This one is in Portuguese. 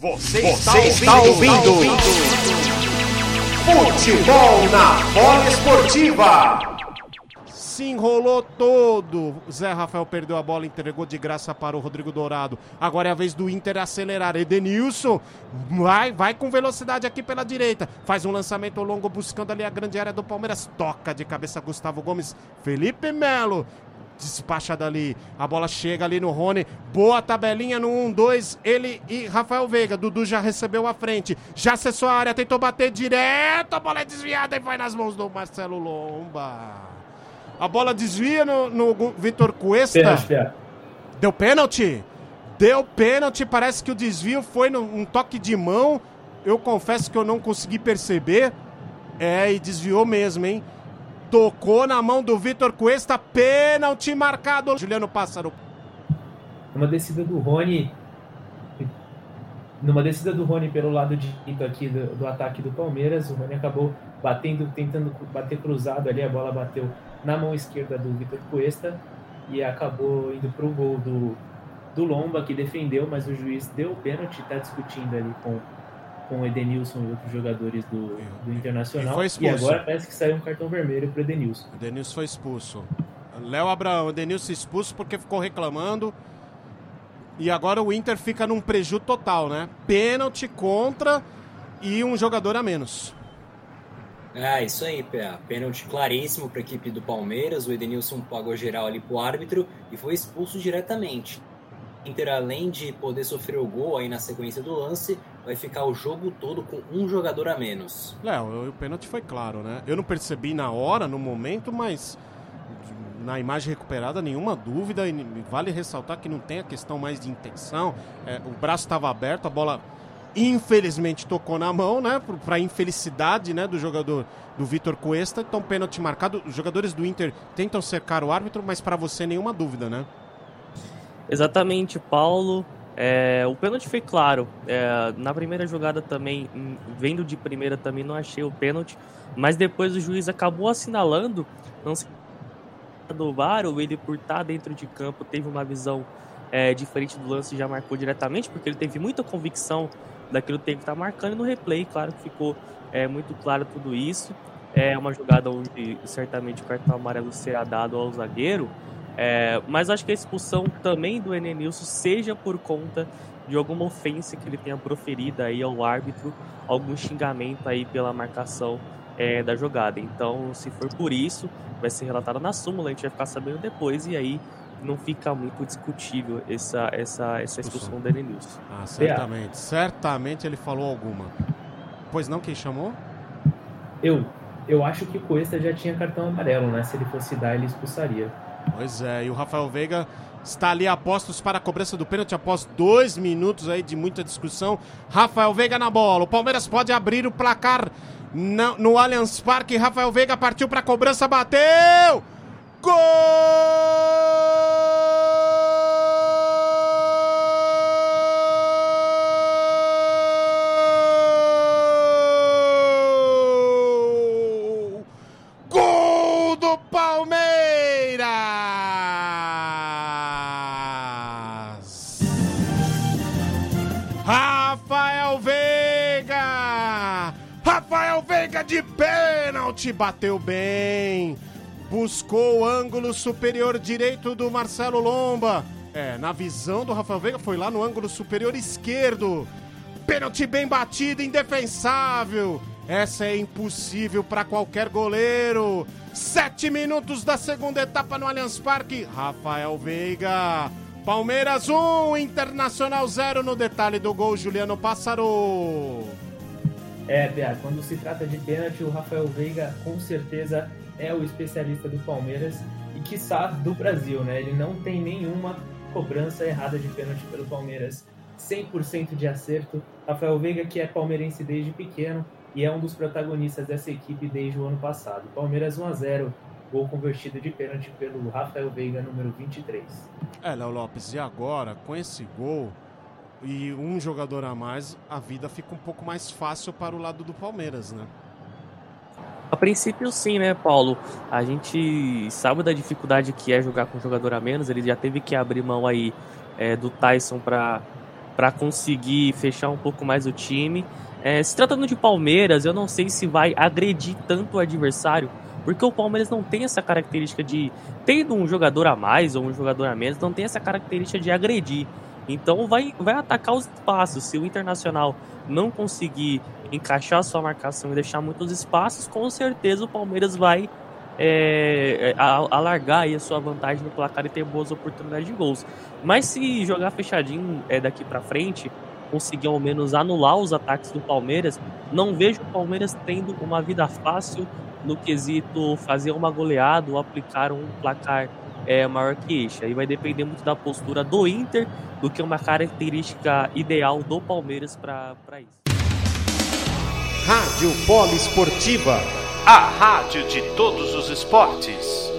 Você, Você está, ouvindo, está ouvindo. Futebol na bola esportiva. Se enrolou todo. Zé Rafael perdeu a bola, entregou de graça para o Rodrigo Dourado. Agora é a vez do Inter acelerar. Edenilson vai, vai com velocidade aqui pela direita. Faz um lançamento longo buscando ali a grande área do Palmeiras. Toca de cabeça Gustavo Gomes. Felipe Melo despacha dali. A bola chega ali no Rony. Boa tabelinha no 1-2. Ele e Rafael Veiga. Dudu já recebeu a frente. Já acessou a área. Tentou bater direto. A bola é desviada e vai nas mãos do Marcelo Lomba. A bola desvia no, no Vitor Cuesta. Pênalti. Deu pênalti? Deu pênalti. Parece que o desvio foi num um toque de mão. Eu confesso que eu não consegui perceber. É, e desviou mesmo, hein? Tocou na mão do Vitor Cuesta, pênalti marcado. Juliano Pássaro. Uma descida do Rony. Numa descida do Rony pelo lado direito aqui do, do ataque do Palmeiras, o Rony acabou batendo, tentando bater cruzado ali, a bola bateu na mão esquerda do Vitor Cuesta e acabou indo para o gol do, do Lomba, que defendeu, mas o juiz deu o pênalti, está discutindo ali com com o Edenilson e outros jogadores do, do Internacional. E, e, agora parece que saiu um cartão vermelho para o Edenilson. Edenilson foi expulso. Léo Abraão, Edenilson expulso porque ficou reclamando. E agora o Inter fica num prejuízo total, né? Pênalti contra e um jogador a menos. É, isso aí, PA. Pênalti claríssimo para a equipe do Palmeiras. O Edenilson pagou geral ali pro árbitro e foi expulso diretamente. Inter, além de poder sofrer o gol aí na sequência do lance, vai ficar o jogo todo com um jogador a menos. Léo, o pênalti foi claro, né? Eu não percebi na hora, no momento, mas na imagem recuperada, nenhuma dúvida. E vale ressaltar que não tem a questão mais de intenção. É, o braço estava aberto, a bola infelizmente tocou na mão, né? Para infelicidade né, do jogador do Vitor Cuesta. Então, pênalti marcado. Os jogadores do Inter tentam cercar o árbitro, mas para você nenhuma dúvida, né? Exatamente, Paulo. É, o pênalti foi claro. É, na primeira jogada também, vendo de primeira também não achei o pênalti, mas depois o juiz acabou assinalando, não sei do VAR ou ele por estar dentro de campo teve uma visão é, diferente do lance já marcou diretamente, porque ele teve muita convicção daquilo que tem que estar marcando e no replay, claro que ficou é, muito claro tudo isso. É uma jogada onde certamente o cartão amarelo será dado ao zagueiro, é, mas acho que a expulsão também do Enenilson seja por conta de alguma ofensa que ele tenha proferido aí ao árbitro, algum xingamento aí pela marcação é, da jogada. Então, se for por isso, vai ser relatado na súmula, a gente vai ficar sabendo depois e aí não fica muito discutível essa, essa, essa expulsão do Enenilson. Ah, certamente. É. Certamente ele falou alguma. Pois não, quem chamou? Eu. Eu acho que o Cuesta já tinha cartão amarelo, né? Se ele fosse dar, ele expulsaria. Pois é, e o Rafael Veiga está ali a postos para a cobrança do pênalti após dois minutos aí de muita discussão. Rafael Veiga na bola. O Palmeiras pode abrir o placar no, no Allianz Parque. Rafael Veiga partiu para a cobrança, bateu! Gol! De pênalti, bateu bem. Buscou o ângulo superior direito do Marcelo Lomba. É, na visão do Rafael Veiga, foi lá no ângulo superior esquerdo. Pênalti bem batido, indefensável. Essa é impossível para qualquer goleiro. Sete minutos da segunda etapa no Allianz Parque. Rafael Veiga. Palmeiras 1, um, Internacional 0 no detalhe do gol, Juliano Pássaro. É, Pia, quando se trata de pênalti, o Rafael Veiga com certeza é o especialista do Palmeiras e quiçá do Brasil, né? Ele não tem nenhuma cobrança errada de pênalti pelo Palmeiras. 100% de acerto. Rafael Veiga, que é palmeirense desde pequeno e é um dos protagonistas dessa equipe desde o ano passado. Palmeiras 1 a 0 gol convertido de pênalti pelo Rafael Veiga, número 23. É, Léo Lopes, e agora, com esse gol, e um jogador a mais, a vida fica um pouco mais fácil para o lado do Palmeiras, né? A princípio, sim, né, Paulo? A gente sabe da dificuldade que é jogar com um jogador a menos. Ele já teve que abrir mão aí é, do Tyson para conseguir fechar um pouco mais o time. É, se tratando de Palmeiras, eu não sei se vai agredir tanto o adversário, porque o Palmeiras não tem essa característica de, tendo um jogador a mais ou um jogador a menos, não tem essa característica de agredir. Então vai, vai atacar os espaços. Se o Internacional não conseguir encaixar sua marcação e deixar muitos espaços, com certeza o Palmeiras vai é, alargar aí a sua vantagem no placar e ter boas oportunidades de gols. Mas se jogar fechadinho é, daqui para frente, conseguir ao menos anular os ataques do Palmeiras, não vejo o Palmeiras tendo uma vida fácil no quesito fazer uma goleada ou aplicar um placar é, maior que este. Aí vai depender muito da postura do Inter do que uma característica ideal do Palmeiras para isso. Rádio Polo Esportiva, a rádio de todos os esportes.